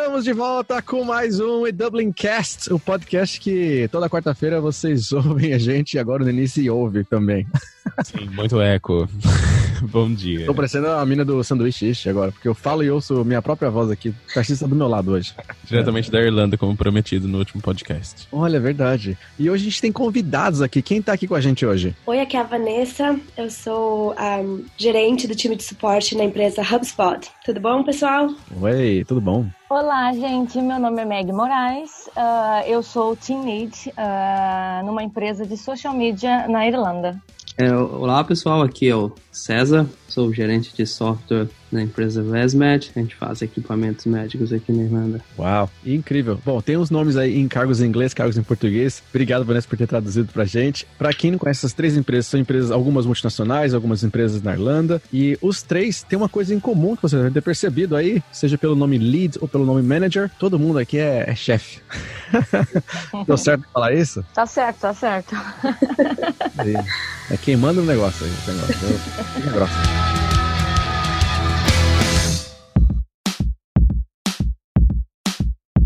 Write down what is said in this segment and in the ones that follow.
Estamos de volta com mais um e Dublin Cast, o podcast que toda quarta-feira vocês ouvem a gente e agora no início ouve também. Sim, muito eco. Bom dia. Tô parecendo a mina do sanduíche agora, porque eu falo e ouço minha própria voz aqui. O tá do meu lado hoje. Diretamente da Irlanda, como prometido no último podcast. Olha, é verdade. E hoje a gente tem convidados aqui. Quem tá aqui com a gente hoje? Oi, aqui é a Vanessa. Eu sou um, gerente do time de suporte na empresa HubSpot. Tudo bom, pessoal? Oi, tudo bom? Olá, gente. Meu nome é Meg Moraes. Uh, eu sou Team Lead uh, numa empresa de social media na Irlanda. É, olá pessoal, aqui é o César, sou gerente de software na empresa VesMed, a gente faz equipamentos médicos aqui na Irlanda. Uau, incrível. Bom, tem uns nomes aí em cargos em inglês, cargos em português. Obrigado, Vanessa, por ter traduzido pra gente. Pra quem não conhece essas três empresas, são empresas, algumas multinacionais, algumas empresas na Irlanda, e os três têm uma coisa em comum que você deve ter percebido aí, seja pelo nome lead ou pelo nome manager, todo mundo aqui é, é chefe. Deu certo falar isso? Tá certo, tá certo. É quem manda o negócio aí, o negócio. Fica Bye.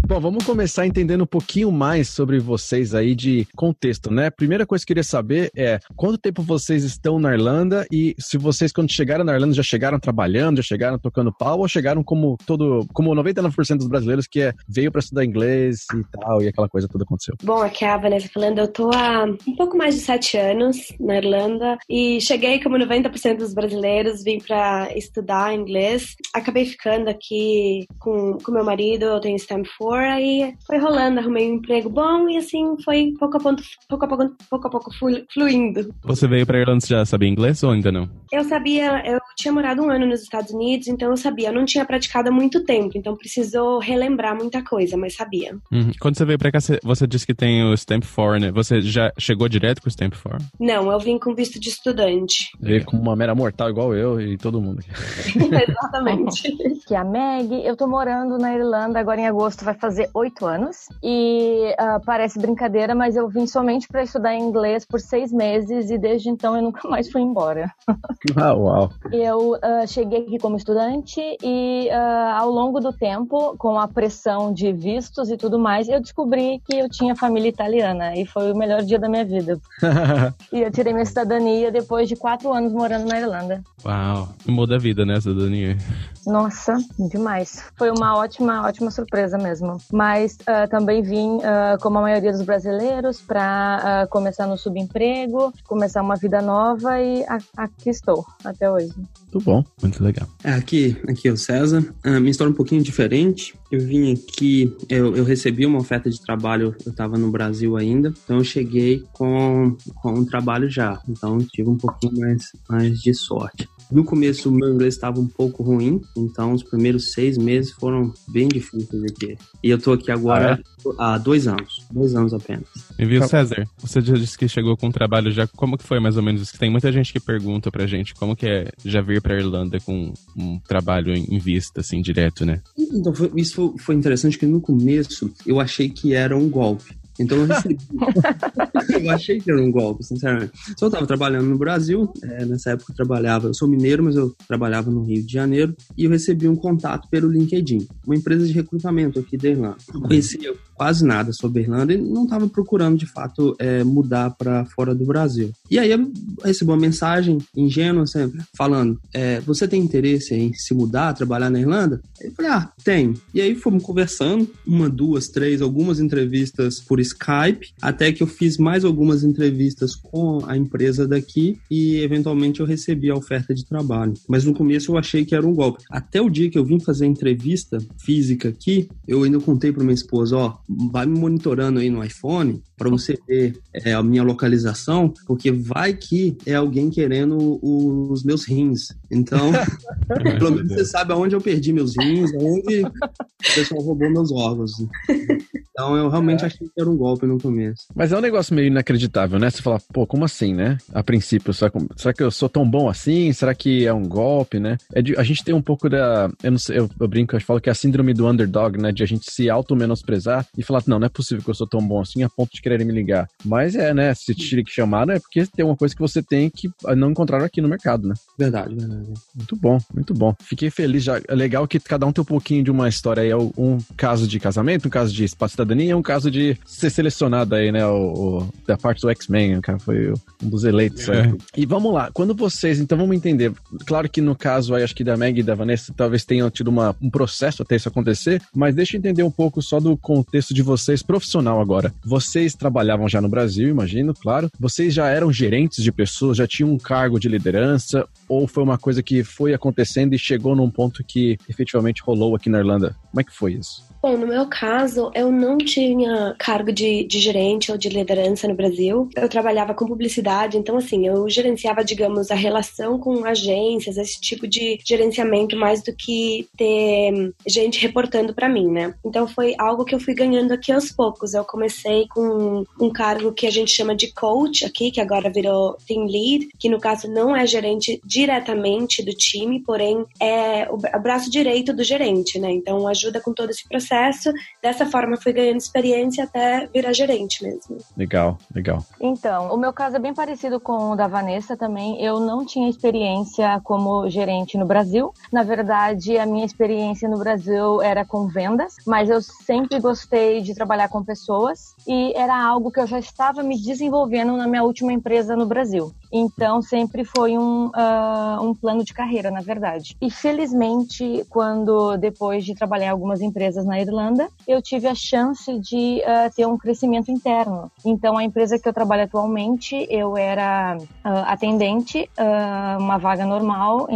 Bom, vamos começar entendendo um pouquinho mais sobre vocês aí de contexto, né? Primeira coisa que eu queria saber é quanto tempo vocês estão na Irlanda e se vocês, quando chegaram na Irlanda, já chegaram trabalhando, já chegaram tocando pau ou chegaram como todo, como 99% dos brasileiros que é, veio para estudar inglês e tal, e aquela coisa toda aconteceu? Bom, aqui é a Vanessa falando, eu tô há um pouco mais de sete anos na Irlanda e cheguei como 90% dos brasileiros, vim para estudar inglês. Acabei ficando aqui com, com meu marido, eu tenho Stamp 4 aí foi rolando, arrumei um emprego bom e assim foi pouco a pouco, pouco a pouco, pouco, a pouco fluindo. Você veio para Irlanda já sabia inglês ou ainda não? Eu sabia, eu tinha morado um ano nos Estados Unidos, então eu sabia. Eu não tinha praticado há muito tempo, então precisou relembrar muita coisa, mas sabia. Uhum. Quando você veio para cá, você disse que tem o Stamp 4, né? Você já chegou direto com o Stamp 4? Não, eu vim com visto de estudante. Veio com uma mera mortal igual eu e todo mundo. Exatamente. que é a Meg, eu tô morando na Irlanda agora em agosto, vai fazer oito anos. E uh, parece brincadeira, mas eu vim somente para estudar inglês por seis meses e desde então eu nunca mais fui embora. Ah, uau! Eu uh, cheguei aqui como estudante e uh, ao longo do tempo, com a pressão de vistos e tudo mais, eu descobri que eu tinha família italiana e foi o melhor dia da minha vida. e eu tirei minha cidadania depois de quatro anos morando na Irlanda. Uau! Muda a vida, né, cidadania? Nossa, demais. Foi uma ótima, ótima surpresa mesmo. Mas uh, também vim, uh, como a maioria dos brasileiros, para uh, começar no subemprego, começar uma vida nova e a, aqui estou até hoje. Muito bom, muito legal. É, aqui, aqui é o César. A minha história é um pouquinho diferente. Eu vim aqui, eu, eu recebi uma oferta de trabalho, eu estava no Brasil ainda, então eu cheguei com, com um trabalho já. Então tive um pouquinho mais, mais de sorte. No começo, o meu inglês estava um pouco ruim, então os primeiros seis meses foram bem difíceis aqui. E eu tô aqui agora ah, é? há dois anos, dois anos apenas. E viu, César, você já disse que chegou com um trabalho já, como que foi mais ou menos? Tem muita gente que pergunta pra gente como que é já vir pra Irlanda com um trabalho em vista, assim, direto, né? Então, foi, isso foi interessante, que no começo eu achei que era um golpe. Então eu recebi. eu achei que era um golpe, sinceramente. Só eu estava trabalhando no Brasil, é, nessa época eu trabalhava, eu sou mineiro, mas eu trabalhava no Rio de Janeiro, e eu recebi um contato pelo LinkedIn, uma empresa de recrutamento aqui da Irlanda. Eu conhecia quase nada sobre a Irlanda e não estava procurando de fato é, mudar para fora do Brasil. E aí eu recebi uma mensagem ingênua sempre falando: é, Você tem interesse em se mudar, trabalhar na Irlanda? Eu falei: Ah, tem. E aí fomos conversando, uma, duas, três, algumas entrevistas por Skype, até que eu fiz mais algumas entrevistas com a empresa daqui e eventualmente eu recebi a oferta de trabalho. Mas no começo eu achei que era um golpe. Até o dia que eu vim fazer a entrevista física aqui, eu ainda contei para minha esposa: Ó, vai me monitorando aí no iPhone para você ver é, a minha localização, porque vai que é alguém querendo os meus rins. Então, pelo menos você sabe aonde eu perdi meus rins, aonde o pessoal roubou meus órgãos. Então, eu realmente achei que era um golpe no começo. Mas é um negócio meio inacreditável, né? Você fala, pô, como assim, né? A princípio, será, será que eu sou tão bom assim? Será que é um golpe, né? É de, a gente tem um pouco da. Eu não sei, eu, eu brinco, eu falo que é a síndrome do underdog, né? De a gente se auto-menosprezar e falar, não, não é possível que eu sou tão bom assim a ponto de quererem me ligar. Mas é, né? Se te chamaram é porque tem uma coisa que você tem que não encontraram aqui no mercado, né? Verdade, verdade. Muito bom, muito bom. Fiquei feliz já. É legal que cada um tem um pouquinho de uma história aí. É um caso de casamento, um caso de cidadania, um caso de ser selecionado aí, né? O, o da parte do X-Men, cara, foi um dos eleitos. É. E vamos lá, quando vocês, então vamos entender. Claro que no caso aí, acho que da Meg e da Vanessa, talvez tenham tido uma, um processo até isso acontecer, mas deixa eu entender um pouco só do contexto de vocês profissional agora. Vocês trabalhavam já no Brasil, imagino, claro. Vocês já eram gerentes de pessoas, já tinham um cargo de liderança, ou foi uma coisa que foi acontecendo e chegou num ponto que efetivamente rolou aqui na Irlanda? Como é que foi isso? Bom, no meu caso, eu não tinha cargo de, de gerente ou de liderança no Brasil. Eu trabalhava com publicidade, então, assim, eu gerenciava, digamos, a relação com agências, esse tipo de gerenciamento, mais do que ter gente reportando para mim, né? Então, foi algo que eu fui ganhando aqui aos poucos. Eu comecei com um cargo que a gente chama de coach aqui, que agora virou team lead, que no caso não é gerente diretamente do time, porém é o braço direito do gerente, né? Então, ajuda com todo esse processo. Dessa forma, fui ganhando experiência até virar gerente mesmo. Legal, legal. Então, o meu caso é bem parecido com o da Vanessa também. Eu não tinha experiência como gerente no Brasil. Na verdade, a minha experiência no Brasil era com vendas, mas eu sempre gostei de trabalhar com pessoas e era algo que eu já estava me desenvolvendo na minha última empresa no Brasil. Então, sempre foi um, uh, um plano de carreira, na verdade. E felizmente, quando depois de trabalhar em algumas empresas na Irlanda, eu tive a chance de uh, ter um crescimento interno. Então, a empresa que eu trabalho atualmente, eu era uh, atendente, uma vaga normal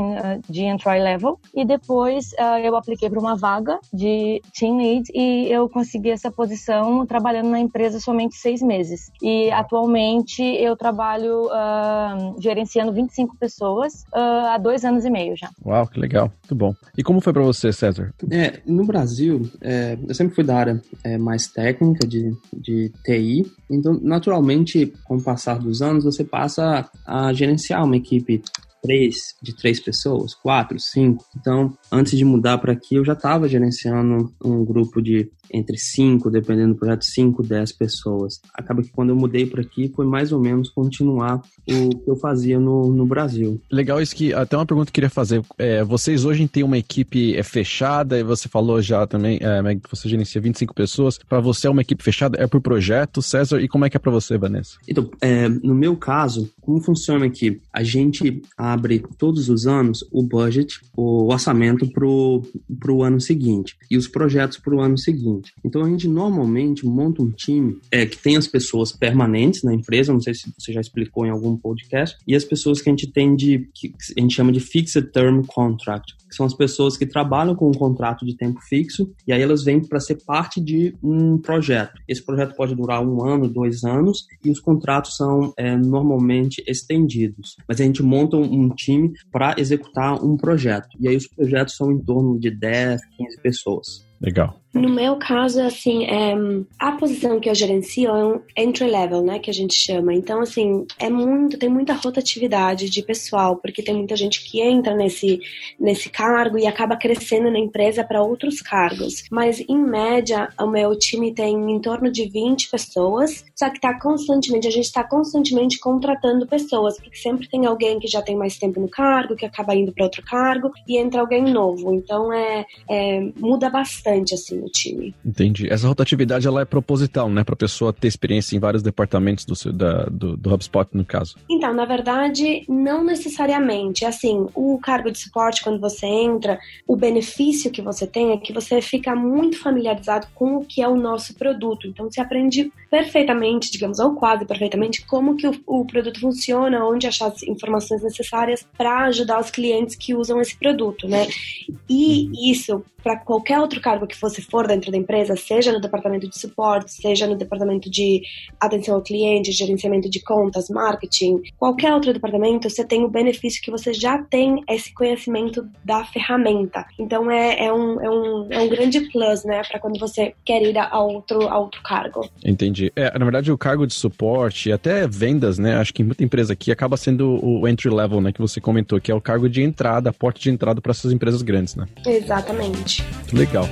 de entry level, e depois eu apliquei para uma vaga de team lead e eu consegui essa posição trabalhando na empresa somente seis meses. E atualmente eu trabalho gerenciando 25 pessoas uh, há dois anos e meio já. Uau, que legal. Muito bom. E como foi para você, César? É, no Brasil, é, eu sempre fui da área é, mais técnica de, de TI, então, naturalmente, com o passar dos anos, você passa a gerenciar uma equipe três, de três pessoas, quatro, cinco. Então, antes de mudar para aqui, eu já estava gerenciando um grupo de entre 5, dependendo do projeto, 5, 10 pessoas. Acaba que quando eu mudei para aqui foi mais ou menos continuar o que eu fazia no, no Brasil. Legal isso que até uma pergunta que eu queria fazer. É, vocês hoje têm uma equipe é, fechada e você falou já também, é, que você gerencia 25 pessoas. Para você é uma equipe fechada? É por projeto, César? E como é que é para você, Vanessa? Então, é, no meu caso, como funciona aqui? A gente abre todos os anos o budget, o orçamento para o ano seguinte e os projetos para o ano seguinte Então a gente normalmente monta um time é, que tem as pessoas permanentes na empresa, não sei se você já explicou em algum podcast, e as pessoas que a gente tem de que a gente chama de fixed term contract, que são as pessoas que trabalham com um contrato de tempo fixo e aí elas vêm para ser parte de um projeto. Esse projeto pode durar um ano, dois anos e os contratos são é, normalmente estendidos. Mas a gente monta um time para executar um projeto e aí os projetos são em torno de 10, 15 pessoas. Legal. No meu caso, assim, é, a posição que eu gerencio é um entry level, né, que a gente chama. Então, assim, é muito, tem muita rotatividade de pessoal, porque tem muita gente que entra nesse, nesse cargo e acaba crescendo na empresa para outros cargos. Mas, em média, o meu time tem em torno de 20 pessoas, só que tá constantemente, a gente está constantemente contratando pessoas, porque sempre tem alguém que já tem mais tempo no cargo, que acaba indo para outro cargo, e entra alguém novo. Então, é, é muda bastante, assim no time. Entendi. Essa rotatividade ela é proposital, né? Para a pessoa ter experiência em vários departamentos do, seu, da, do, do HubSpot, no caso. Então, na verdade, não necessariamente. Assim, o cargo de suporte, quando você entra, o benefício que você tem é que você fica muito familiarizado com o que é o nosso produto. Então, você aprende perfeitamente, digamos, ou quase perfeitamente, como que o, o produto funciona, onde achar as informações necessárias para ajudar os clientes que usam esse produto, né? E isso, para qualquer outro cargo que você for dentro da empresa, seja no departamento de suporte, seja no departamento de atenção ao cliente, gerenciamento de contas, marketing, qualquer outro departamento, você tem o benefício que você já tem esse conhecimento da ferramenta. Então é, é, um, é, um, é um grande plus, né, para quando você quer ir a outro, a outro cargo. Entendi. É, na verdade, o cargo de suporte, até vendas, né, acho que muita empresa aqui acaba sendo o entry level, né, que você comentou, que é o cargo de entrada, a porta de entrada para essas empresas grandes, né? Exatamente. Legal.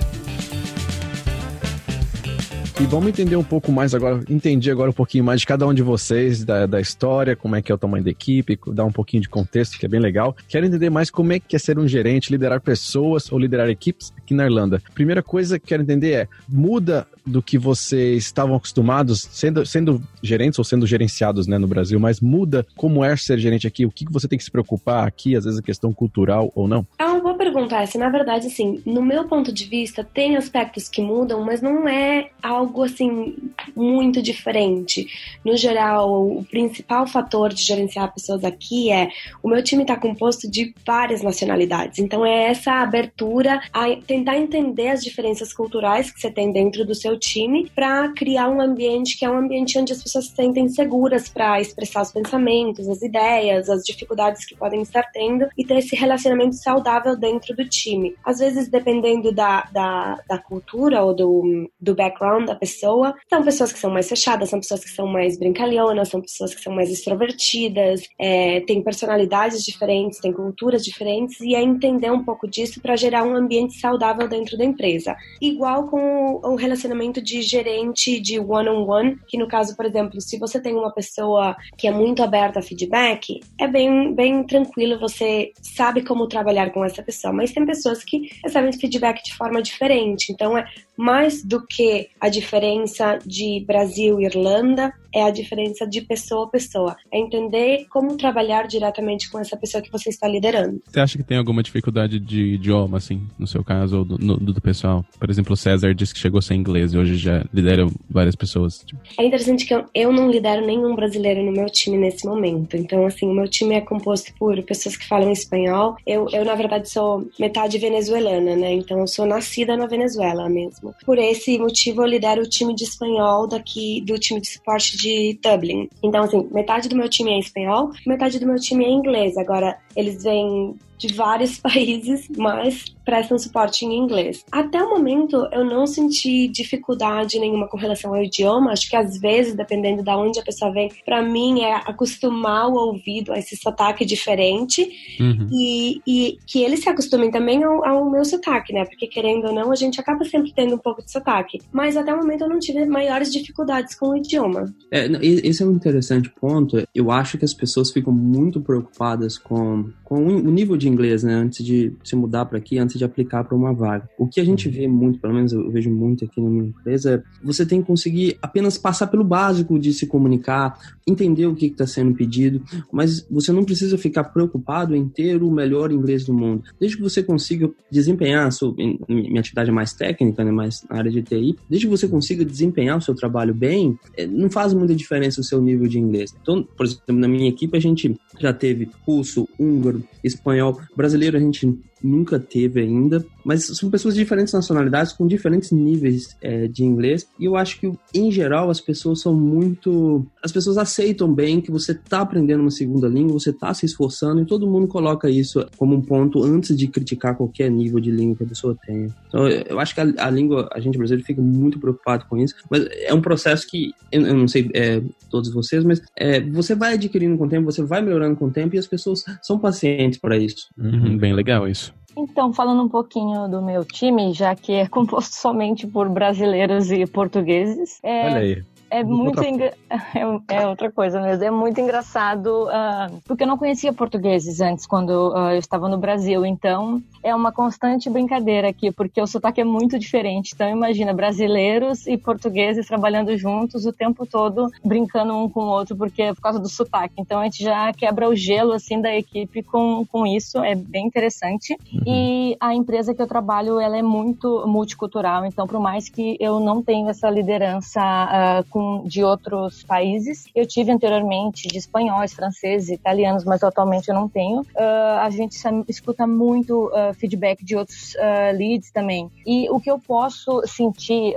E vamos entender um pouco mais agora, entendi agora um pouquinho mais de cada um de vocês, da, da história, como é que é o tamanho da equipe, dar um pouquinho de contexto, que é bem legal. Quero entender mais como é que é ser um gerente, liderar pessoas ou liderar equipes aqui na Irlanda. Primeira coisa que quero entender é, muda do que vocês estavam acostumados, sendo, sendo gerentes ou sendo gerenciados né, no Brasil, mas muda como é ser gerente aqui? O que você tem que se preocupar aqui, às vezes a questão cultural ou não? É uma boa pergunta essa. Na verdade, assim, no meu ponto de vista, tem aspectos que mudam, mas não é algo, assim, muito diferente. No geral, o principal fator de gerenciar pessoas aqui é o meu time está composto de várias nacionalidades. Então, é essa abertura a tentar entender as diferenças culturais que você tem dentro do seu time para criar um ambiente que é um ambiente onde as pessoas se sentem seguras para expressar os pensamentos, as ideias, as dificuldades que podem estar tendo e ter esse relacionamento saudável dentro do time. Às vezes, dependendo da, da, da cultura ou do, do background da pessoa, são pessoas que são mais fechadas, são pessoas que são mais brincalhonas, são pessoas que são mais extrovertidas, é, personalidades diferentes, têm culturas diferentes e é entender um pouco disso para gerar um ambiente saudável dentro da empresa. Igual com o relacionamento de gerente de one-on-one, -on -one, que no caso, por exemplo, se você tem uma pessoa que é muito aberta a feedback, é bem, bem tranquilo, você sabe como trabalhar com essa pessoa. Mas tem pessoas que recebem feedback de forma diferente, então é mais do que a diferença de Brasil e Irlanda, é a diferença de pessoa a pessoa. É entender como trabalhar diretamente com essa pessoa que você está liderando. Você acha que tem alguma dificuldade de idioma, assim, no seu caso, ou do, no, do pessoal? Por exemplo, o César disse que chegou sem inglês e hoje já lidera várias pessoas. Tipo. É interessante que eu, eu não lidero nenhum brasileiro no meu time nesse momento. Então, assim, o meu time é composto por pessoas que falam espanhol. Eu, eu na verdade, sou metade venezuelana, né? Então, eu sou nascida na Venezuela mesmo. Por esse motivo, eu lidero o time de espanhol daqui, do time de suporte de de Dublin. Então, assim, metade do meu time é espanhol, metade do meu time é inglês. Agora, eles vêm de vários países, mas prestam suporte em inglês. Até o momento, eu não senti dificuldade nenhuma com relação ao idioma. Acho que às vezes, dependendo de onde a pessoa vem, para mim é acostumar o ouvido a esse sotaque diferente uhum. e, e, que eles se acostumem também ao, ao, meu sotaque, né? Porque querendo ou não, a gente acaba sempre tendo um pouco de sotaque. Mas até o momento eu não tive maiores dificuldades com o idioma. É, esse é um interessante ponto. Eu acho que as pessoas ficam muito preocupadas com, com o nível de inglês, né? Antes de se mudar para aqui, antes de aplicar para uma vaga. O que a gente vê muito, pelo menos eu vejo muito aqui na minha empresa, é você tem que conseguir apenas passar pelo básico de se comunicar, entender o que está sendo pedido, mas você não precisa ficar preocupado em ter o melhor inglês do mundo. Desde que você consiga desempenhar a sua minha atividade é mais técnica, né, mais na área de TI, desde que você consiga desempenhar o seu trabalho bem, é, não faz muita diferença o seu nível de inglês. Então, por exemplo, na minha equipe a gente já teve russo, húngaro, espanhol, brasileiro a gente nunca teve ainda, mas são pessoas de diferentes nacionalidades com diferentes níveis é, de inglês e eu acho que em geral as pessoas são muito, as pessoas aceitam bem que você está aprendendo uma segunda língua, você está se esforçando e todo mundo coloca isso como um ponto antes de criticar qualquer nível de língua que a pessoa tenha. Então eu acho que a, a língua, a gente brasileiro fica muito preocupado com isso, mas é um processo que eu, eu não sei é, todos vocês, mas é, você vai adquirindo com o tempo, você vai melhorando com o tempo e as pessoas são pacientes para isso. Uhum, bem legal isso. Então, falando um pouquinho do meu time, já que é composto somente por brasileiros e portugueses. É... Olha aí é muito engra... é, é, outra coisa mesmo. É muito engraçado uh, porque eu não conhecia portugueses antes quando uh, eu estava no Brasil. Então é uma constante brincadeira aqui porque o sotaque é muito diferente. Então imagina brasileiros e portugueses trabalhando juntos o tempo todo brincando um com o outro porque é por causa do sotaque. Então a gente já quebra o gelo assim da equipe com, com isso. É bem interessante. Uhum. E a empresa que eu trabalho ela é muito multicultural. Então por mais que eu não tenha essa liderança uh, com de outros países. Eu tive anteriormente de espanhóis, franceses, italianos, mas atualmente eu não tenho. Uh, a gente escuta muito uh, feedback de outros uh, leads também. E o que eu posso sentir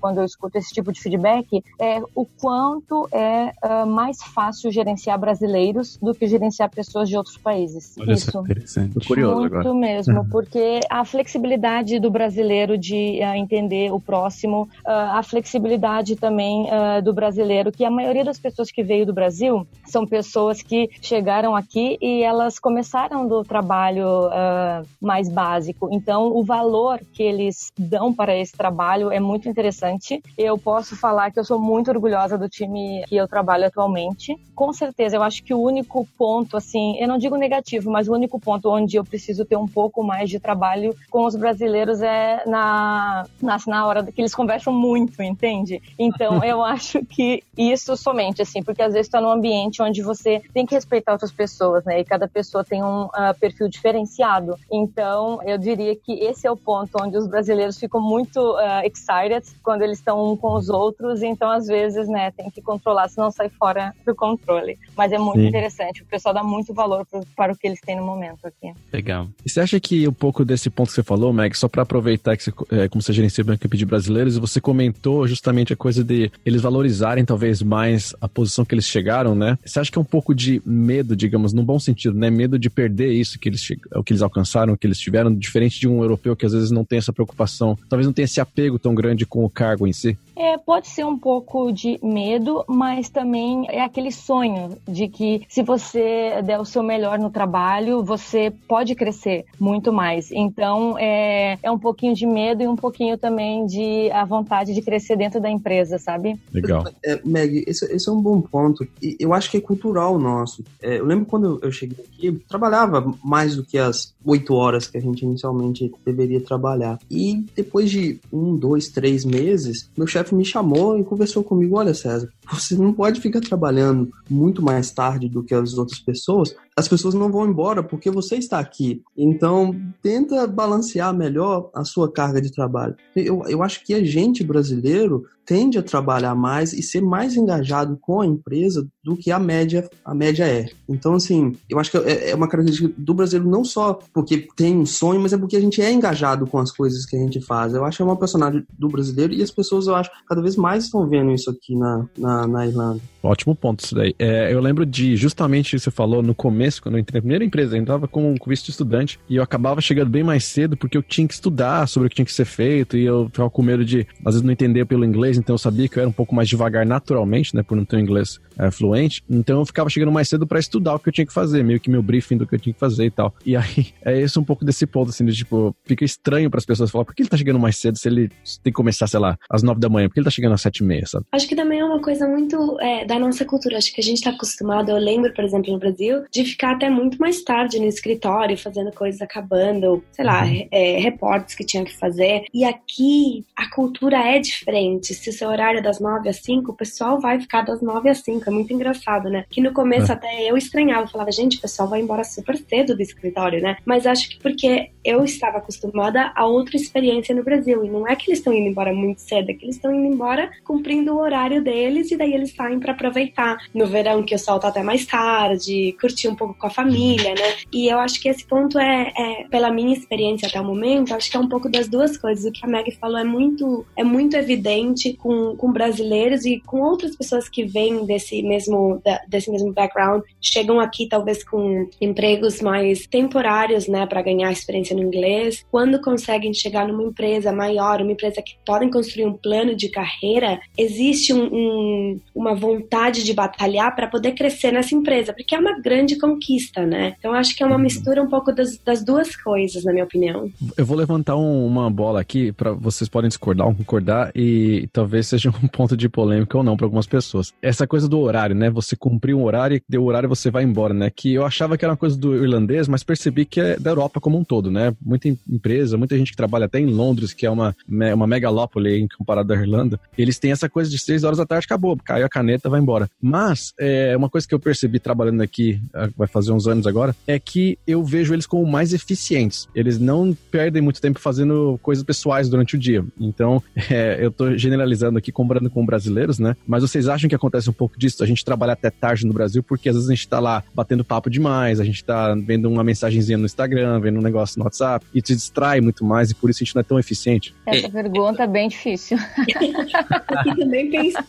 quando eu escuto esse tipo de feedback é o quanto é mais fácil gerenciar brasileiros do que gerenciar pessoas de outros países. Olha Isso. interessante. Tô curioso muito agora. mesmo, porque a flexibilidade do brasileiro de entender o próximo, a flexibilidade também do brasileiro, que a maioria das pessoas que veio do Brasil são pessoas que chegaram aqui e elas começaram do trabalho uh, mais básico. Então, o valor que eles dão para esse trabalho é muito interessante. Eu posso falar que eu sou muito orgulhosa do time que eu trabalho atualmente. Com certeza, eu acho que o único ponto, assim, eu não digo negativo, mas o único ponto onde eu preciso ter um pouco mais de trabalho com os brasileiros é na, na, na hora que eles conversam muito, entende? Então, eu acho que isso somente, assim, porque às vezes está num ambiente onde você tem que respeitar outras pessoas, né? E cada pessoa tem um uh, perfil diferenciado. Então, eu diria que esse é o ponto onde os brasileiros ficam muito uh, excited quando eles estão um com os outros. Então, às vezes, né, tem que controlar, senão sai fora do controle. Mas é muito Sim. interessante. O pessoal dá muito valor pro, para o que eles têm no momento aqui. Legal. E você acha que um pouco desse ponto que você falou, Meg, só para aproveitar que você, é, como você gerencia uma equipe de brasileiros, você comentou justamente a coisa de eles valorizarem talvez mais a posição que eles chegaram, né? Você acha que é um pouco de medo, digamos, no bom sentido, né? Medo de perder isso que eles, o que eles alcançaram, o que eles tiveram, diferente de um europeu que às vezes não tem essa preocupação, talvez não tenha esse apego tão grande com o cargo em si? É, pode ser um pouco de medo, mas também é aquele sonho de que se você der o seu melhor no trabalho, você pode crescer muito mais. Então, é, é um pouquinho de medo e um pouquinho também de a vontade de crescer dentro da empresa, sabe? Legal. É, Meg, esse, esse, é um bom ponto. E eu acho que é cultural nosso. É, eu lembro quando eu cheguei aqui, trabalhava mais do que as oito horas que a gente inicialmente deveria trabalhar. E depois de um, dois, três meses, meu chefe chefe me chamou e conversou comigo: olha, César, você não pode ficar trabalhando muito mais tarde do que as outras pessoas. As pessoas não vão embora porque você está aqui. Então, tenta balancear melhor a sua carga de trabalho. Eu, eu acho que a gente brasileiro tende a trabalhar mais e ser mais engajado com a empresa do que a média a média é. Então, assim, eu acho que é, é uma característica do brasileiro não só porque tem um sonho, mas é porque a gente é engajado com as coisas que a gente faz. Eu acho que é uma personagem do brasileiro e as pessoas, eu acho, cada vez mais estão vendo isso aqui na, na, na Irlanda. Ótimo ponto isso daí. É, eu lembro de justamente você falou no começo, quando eu entrei na primeira empresa, eu entrava com visto de estudante e eu acabava chegando bem mais cedo porque eu tinha que estudar sobre o que tinha que ser feito e eu ficava com medo de, às vezes, não entender pelo inglês, então eu sabia que eu era um pouco mais devagar naturalmente, né, por não ter um inglês é, fluente. Então eu ficava chegando mais cedo para estudar o que eu tinha que fazer, meio que meu briefing do que eu tinha que fazer e tal. E aí é isso um pouco desse ponto, assim, de tipo, fica estranho para as pessoas falar, por que ele tá chegando mais cedo se ele tem que começar, sei lá, às nove da manhã? Por que ele tá chegando às sete e meia, sabe? Acho que também é uma coisa muito é, da nossa cultura. Acho que a gente tá acostumado, eu lembro, por exemplo, no Brasil, de ficar até muito mais tarde no escritório, fazendo coisas acabando, sei lá, uhum. é, reportes que tinha que fazer. E aqui a cultura é diferente. Se o seu horário é das nove às cinco, o pessoal vai ficar das nove às cinco. É muito engraçado, né? Que no começo é. até eu estranhava, falava, gente, o pessoal vai embora super cedo do escritório, né? Mas acho que porque eu estava acostumada a outra experiência no Brasil. E não é que eles estão indo embora muito cedo, é que eles estão indo embora cumprindo o horário deles e daí eles saem para aproveitar no verão que o sol tá até mais tarde, curtir um pouco com a família, né? E eu acho que esse ponto é, é pela minha experiência até o momento, acho que é um pouco das duas coisas. O que a Meg falou é muito, é muito evidente com, com brasileiros e com outras pessoas que vêm desse mesmo, desse mesmo background, chegam aqui talvez com empregos mais temporários, né, para ganhar experiência no inglês. Quando conseguem chegar numa empresa maior, uma empresa que podem construir um plano de carreira, existe um, um, uma vontade de batalhar para poder crescer nessa empresa, porque é uma grande conquista, né? Então acho que é uma uhum. mistura um pouco das, das duas coisas, na minha opinião. Eu vou levantar um, uma bola aqui para vocês podem discordar ou concordar e talvez seja um ponto de polêmica ou não para algumas pessoas. Essa coisa do horário, né? Você cumprir um horário e deu o horário você vai embora, né? Que eu achava que era uma coisa do irlandês, mas percebi que é da Europa como um todo, né? Muita empresa, muita gente que trabalha até em Londres, que é uma, uma megalópole em comparado à Irlanda, eles têm essa coisa de seis horas da tarde, acabou, caiu a caneta, vai embora. Mas, é uma coisa que eu percebi trabalhando aqui, vai fazer uns anos agora, é que eu vejo eles como mais eficientes. Eles não perdem muito tempo fazendo coisas pessoais durante o dia. Então, é, eu tô generalizando aqui, comparando com brasileiros, né? Mas vocês acham que acontece um pouco disso? A gente trabalha até tarde no Brasil porque às vezes a gente tá lá batendo papo demais, a gente tá vendo uma mensagenzinha no Instagram, vendo um negócio no WhatsApp e te distrai muito mais e por isso a gente não é tão eficiente. Essa pergunta é bem difícil. Aqui também pensando.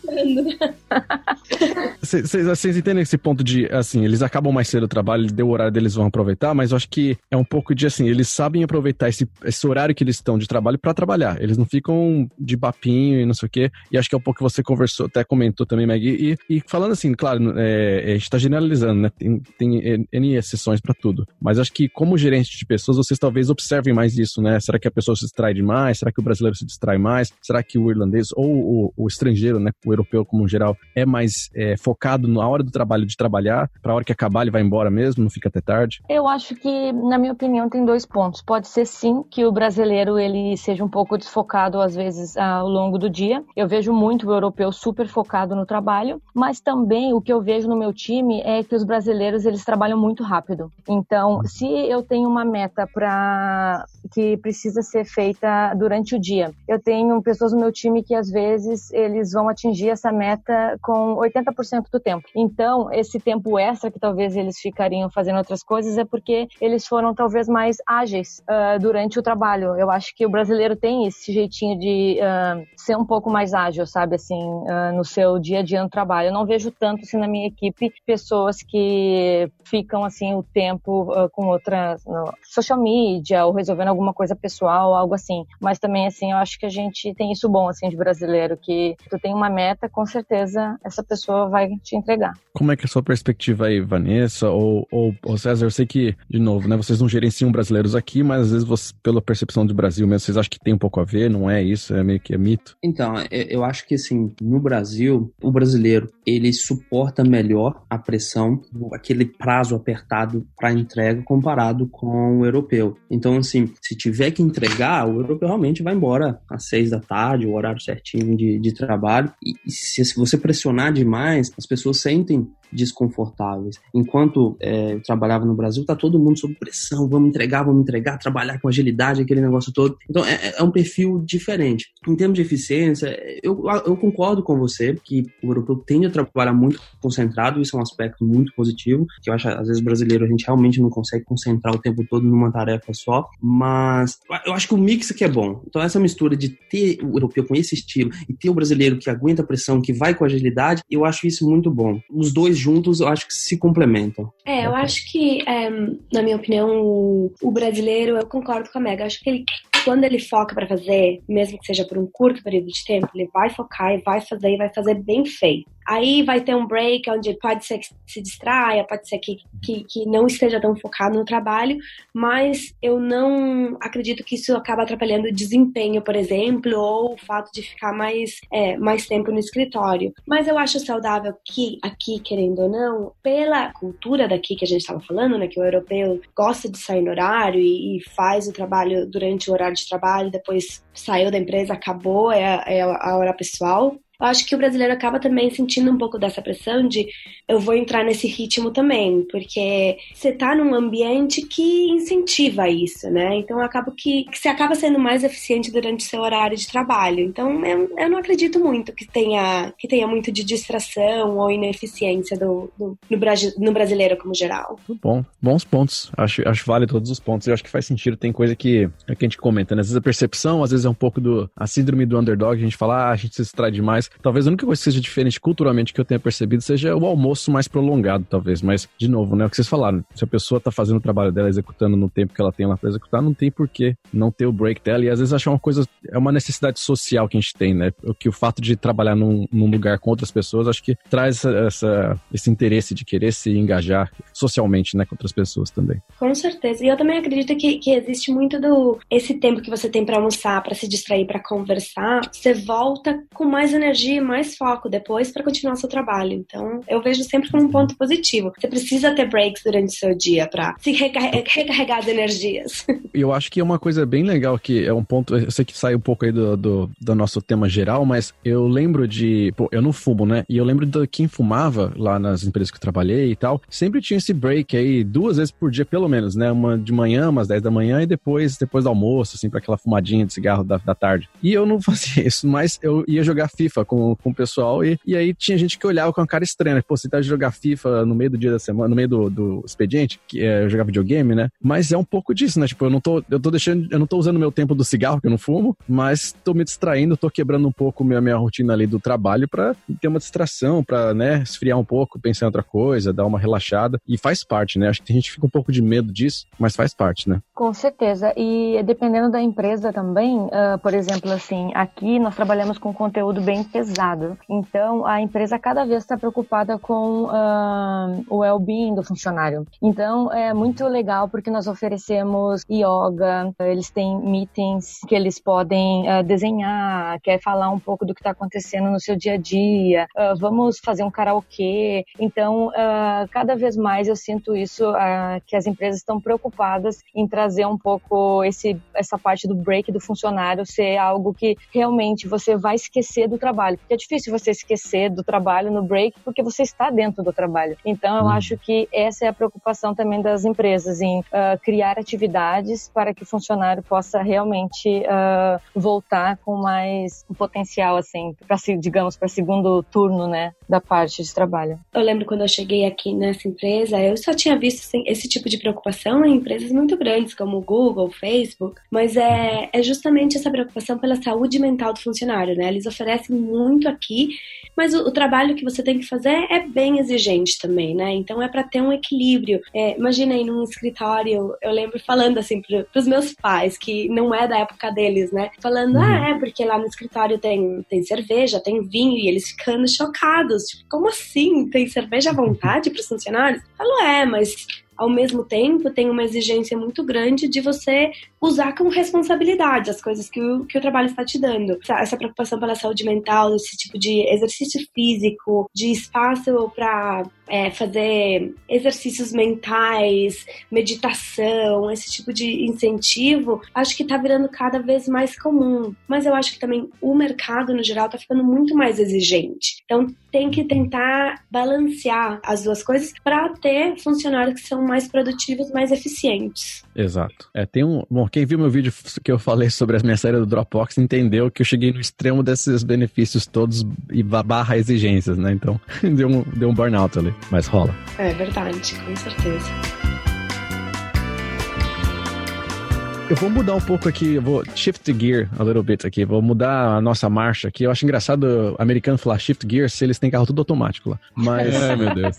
Vocês entendem esse ponto de, assim, eles acabam mais cedo o trabalho, deu o horário deles, vão aproveitar, mas eu acho que é um pouco de, assim, eles sabem aproveitar esse, esse horário que eles estão de trabalho para trabalhar. Eles não ficam de papinho e não sei o quê. E acho que é um pouco que você conversou, até comentou também, Maggie. E, e falando assim, claro, é, a gente tá generalizando, né? Tem, tem N exceções para tudo. Mas acho que como gerente de pessoas, vocês talvez observem mais isso, né? Será que a pessoa se distrai demais? Será que o brasileiro se distrai mais? Será que o irlandês ou o, o estrangeiro, né? O europeu como geral, é mais é, focado na hora do trabalho de trabalhar, para a hora que acabar ele vai embora mesmo, não fica até tarde? Eu acho que, na minha opinião, tem dois pontos. Pode ser sim que o brasileiro ele seja um pouco desfocado às vezes ao longo do dia. Eu vejo muito o europeu super focado no trabalho, mas também o que eu vejo no meu time é que os brasileiros eles trabalham muito rápido. Então, se eu tenho uma meta para que precisa ser feita durante o dia, eu tenho pessoas no meu time que às vezes eles vão atingir essa meta com 80% do tempo. Então, esse tempo extra que talvez eles ficariam fazendo outras coisas é porque eles foram talvez mais ágeis uh, durante o trabalho. Eu acho que o brasileiro tem esse jeitinho de uh, ser um pouco mais ágil, sabe, assim, uh, no seu dia a dia no trabalho. Eu não vejo tanto assim na minha equipe pessoas que ficam assim o tempo com outras social media ou resolvendo alguma coisa pessoal, algo assim. Mas também assim, eu acho que a gente tem isso bom assim de brasileiro que tu tem uma meta, com certeza essa pessoa vai te entregar. Como é que é a sua perspectiva aí, Vanessa ou, ou, ou César? Eu sei que, de novo, né, vocês não gerenciam brasileiros aqui, mas às vezes você, pela percepção do Brasil mesmo, vocês acham que tem um pouco a ver, não é isso? É meio que é mito? Então, eu acho que assim, no Brasil, o brasileiro, ele suporta melhor a pressão, aquele prazo apertado para entrega comparado com o europeu. Então, assim, se tiver que entregar, o europeu realmente vai embora às seis da tarde, o horário certinho de, de trabalho. E, e se, se você pressionar demais, as pessoas sentem desconfortáveis. Enquanto é, eu trabalhava no Brasil, tá todo mundo sob pressão, vamos entregar, vamos entregar, trabalhar com agilidade, aquele negócio todo. Então é, é um perfil diferente. Em termos de eficiência, eu, eu concordo com você que o europeu tende a trabalhar muito concentrado, isso é um aspecto muito positivo, que eu acho, às vezes, brasileiro, a gente realmente não consegue concentrar o tempo todo numa tarefa só, mas eu acho que o mix aqui é bom. Então essa mistura de ter o europeu com esse estilo e ter o brasileiro que aguenta a pressão, que vai com agilidade, eu acho isso muito bom. Os dois juntos, eu acho que se complementam. É, eu acho que, é, na minha opinião, o, o, brasileiro, eu concordo com a Mega, acho que ele, quando ele foca para fazer, mesmo que seja por um curto período de tempo, ele vai focar e vai fazer e vai fazer bem feito. Aí vai ter um break onde pode ser que se distraia, pode ser que, que, que, não esteja tão focado no trabalho, mas eu não acredito que isso acaba atrapalhando o desempenho, por exemplo, ou o fato de ficar mais, é, mais tempo no escritório. Mas eu acho saudável que aqui, querendo ou não, pela cultura daqui que a gente estava falando, né, que o europeu gosta de sair no horário e, e, faz o trabalho durante o horário de trabalho, depois saiu da empresa, acabou, é, é a hora pessoal. Eu acho que o brasileiro acaba também sentindo um pouco dessa pressão de eu vou entrar nesse ritmo também, porque você tá num ambiente que incentiva isso, né? Então acaba que, que você acaba sendo mais eficiente durante seu horário de trabalho. Então eu, eu não acredito muito que tenha, que tenha muito de distração ou ineficiência do, do no, no brasileiro como geral. Muito bom, bons pontos. Acho, acho válido todos os pontos. Eu acho que faz sentido. Tem coisa que, é que a gente comenta, né? Às vezes a percepção, às vezes é um pouco do a síndrome do underdog. A gente fala, ah, a gente se distrai demais talvez a única coisa que seja diferente culturalmente que eu tenha percebido seja o almoço mais prolongado, talvez. Mas, de novo, né? O que vocês falaram. Se a pessoa tá fazendo o trabalho dela, executando no tempo que ela tem lá pra executar, não tem por que não ter o break dela. E às vezes achar uma coisa, é uma necessidade social que a gente tem, né? Que o fato de trabalhar num, num lugar com outras pessoas, acho que traz essa, essa, esse interesse de querer se engajar socialmente, né, com outras pessoas também. Com certeza. E eu também acredito que, que existe muito do esse tempo que você tem para almoçar, para se distrair, para conversar, você volta com mais energia energia e mais foco depois para continuar seu trabalho. Então, eu vejo sempre como um ponto positivo. Você precisa ter breaks durante o seu dia para se recarregar as energias. Eu acho que é uma coisa bem legal que é um ponto, eu sei que sai um pouco aí do, do, do nosso tema geral, mas eu lembro de, pô, eu não fumo, né? E eu lembro de quem fumava lá nas empresas que eu trabalhei e tal, sempre tinha esse break aí duas vezes por dia pelo menos, né? Uma de manhã, umas 10 da manhã e depois depois do almoço, assim, para aquela fumadinha de cigarro da, da tarde. E eu não fazia isso, mas eu ia jogar FIFA com, com o pessoal e, e aí tinha gente que olhava com a cara estranha? Pô, você tá de jogar FIFA no meio do dia da semana, no meio do, do expediente, que é jogar videogame, né? Mas é um pouco disso, né? Tipo, eu não tô, eu tô deixando, eu não tô usando meu tempo do cigarro, que eu não fumo, mas tô me distraindo, tô quebrando um pouco minha, minha rotina ali do trabalho para ter uma distração, para né, esfriar um pouco, pensar em outra coisa, dar uma relaxada. E faz parte, né? Acho que a gente fica um pouco de medo disso, mas faz parte, né? Com certeza. E dependendo da empresa também, uh, por exemplo, assim, aqui nós trabalhamos com conteúdo bem pesado. Então, a empresa cada vez está preocupada com uh, o well-being do funcionário. Então, é muito legal porque nós oferecemos yoga, eles têm meetings que eles podem uh, desenhar, quer falar um pouco do que está acontecendo no seu dia a dia, vamos fazer um karaokê. Então, cada vez mais eu sinto isso, que as empresas estão preocupadas em trazer um pouco esse, essa parte do break do funcionário ser algo que realmente você vai esquecer do trabalho. Porque é difícil você esquecer do trabalho no break porque você está dentro do trabalho. Então, eu hum. acho que essa é a preocupação também das empresas em uh, criar atividades para que o funcionário possa realmente uh, voltar com mais um potencial, assim, para digamos, para segundo turno, né, da parte de trabalho. Eu lembro quando eu cheguei aqui nessa empresa, eu só tinha visto assim, esse tipo de preocupação em empresas muito grandes como Google, Facebook, mas é, é justamente essa preocupação pela saúde mental do funcionário, né? Eles oferecem muito aqui, mas o, o trabalho que você tem que fazer é bem exigente também, né? Então é para ter um equilíbrio. É, imagina aí num escritório, eu lembro falando assim para os meus pais, que não é da época deles, né? Falando, uhum. ah, é, porque lá no escritório tem, tem cerveja, tem vinho, e eles ficando chocados. Tipo, como assim? Tem cerveja à vontade para os funcionários? Eu falo, é, mas ao mesmo tempo tem uma exigência muito grande de você usar com responsabilidade as coisas que o, que o trabalho está te dando. Essa, essa preocupação pela saúde mental, esse tipo de exercício físico, de espaço para é, fazer exercícios mentais, meditação, esse tipo de incentivo, acho que está virando cada vez mais comum. Mas eu acho que também o mercado, no geral, está ficando muito mais exigente. Então tem que tentar balancear as duas coisas para ter funcionários que são mais produtivos, mais eficientes. Exato. É, tem um. Bom, quem viu meu vídeo que eu falei sobre a minha série do Dropbox entendeu que eu cheguei no extremo desses benefícios todos e barra exigências, né? Então, deu um, deu um burnout ali. Mas rola. É verdade, com certeza. Eu vou mudar um pouco aqui, eu vou shift gear a little bit aqui, vou mudar a nossa marcha aqui. Eu acho engraçado o americano falar shift gear se eles têm carro tudo automático lá. Mas. Ai, meu Deus.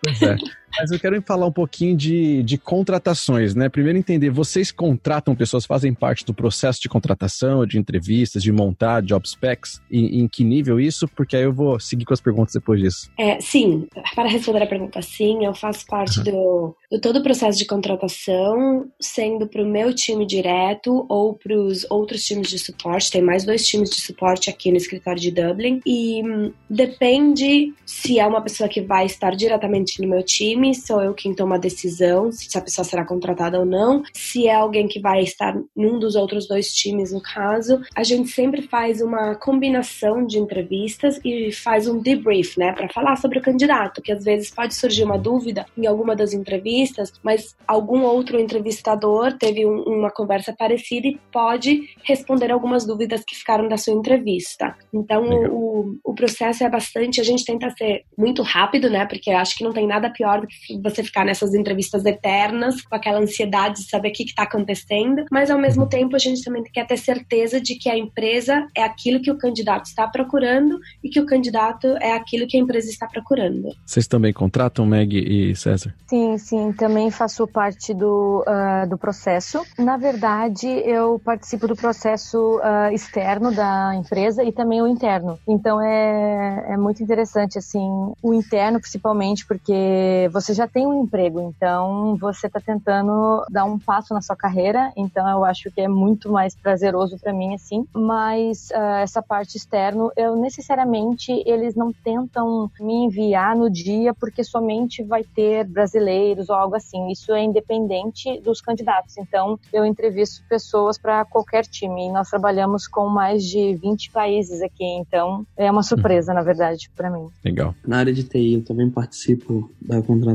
Pois é. Mas eu quero falar um pouquinho de, de contratações, né? Primeiro entender, vocês contratam pessoas, fazem parte do processo de contratação, de entrevistas, de montar job specs, em, em que nível isso? Porque aí eu vou seguir com as perguntas depois disso. É, sim, para responder a pergunta, sim, eu faço parte uhum. do, do todo o processo de contratação, sendo para o meu time direto ou para os outros times de suporte. Tem mais dois times de suporte aqui no escritório de Dublin. E hum, depende se é uma pessoa que vai estar diretamente no meu time time, sou eu quem toma a decisão se a pessoa será contratada ou não. Se é alguém que vai estar num dos outros dois times, no caso, a gente sempre faz uma combinação de entrevistas e faz um debrief, né, para falar sobre o candidato, que às vezes pode surgir uma dúvida em alguma das entrevistas, mas algum outro entrevistador teve um, uma conversa parecida e pode responder algumas dúvidas que ficaram da sua entrevista. Então, o, o processo é bastante, a gente tenta ser muito rápido, né, porque acho que não tem nada pior do você ficar nessas entrevistas eternas, com aquela ansiedade de saber o que está acontecendo, mas ao mesmo tempo a gente também quer ter certeza de que a empresa é aquilo que o candidato está procurando e que o candidato é aquilo que a empresa está procurando. Vocês também contratam, Meg e César? Sim, sim, também faço parte do, uh, do processo. Na verdade, eu participo do processo uh, externo da empresa e também o interno. Então é, é muito interessante, assim, o interno principalmente, porque porque você já tem um emprego, então você está tentando dar um passo na sua carreira, então eu acho que é muito mais prazeroso para mim assim. Mas uh, essa parte externa, eu necessariamente eles não tentam me enviar no dia porque somente vai ter brasileiros ou algo assim. Isso é independente dos candidatos. Então eu entrevisto pessoas para qualquer time. E nós trabalhamos com mais de 20 países aqui, então é uma surpresa, na verdade, para mim. Legal. Na área de TI, eu também participo da contratação.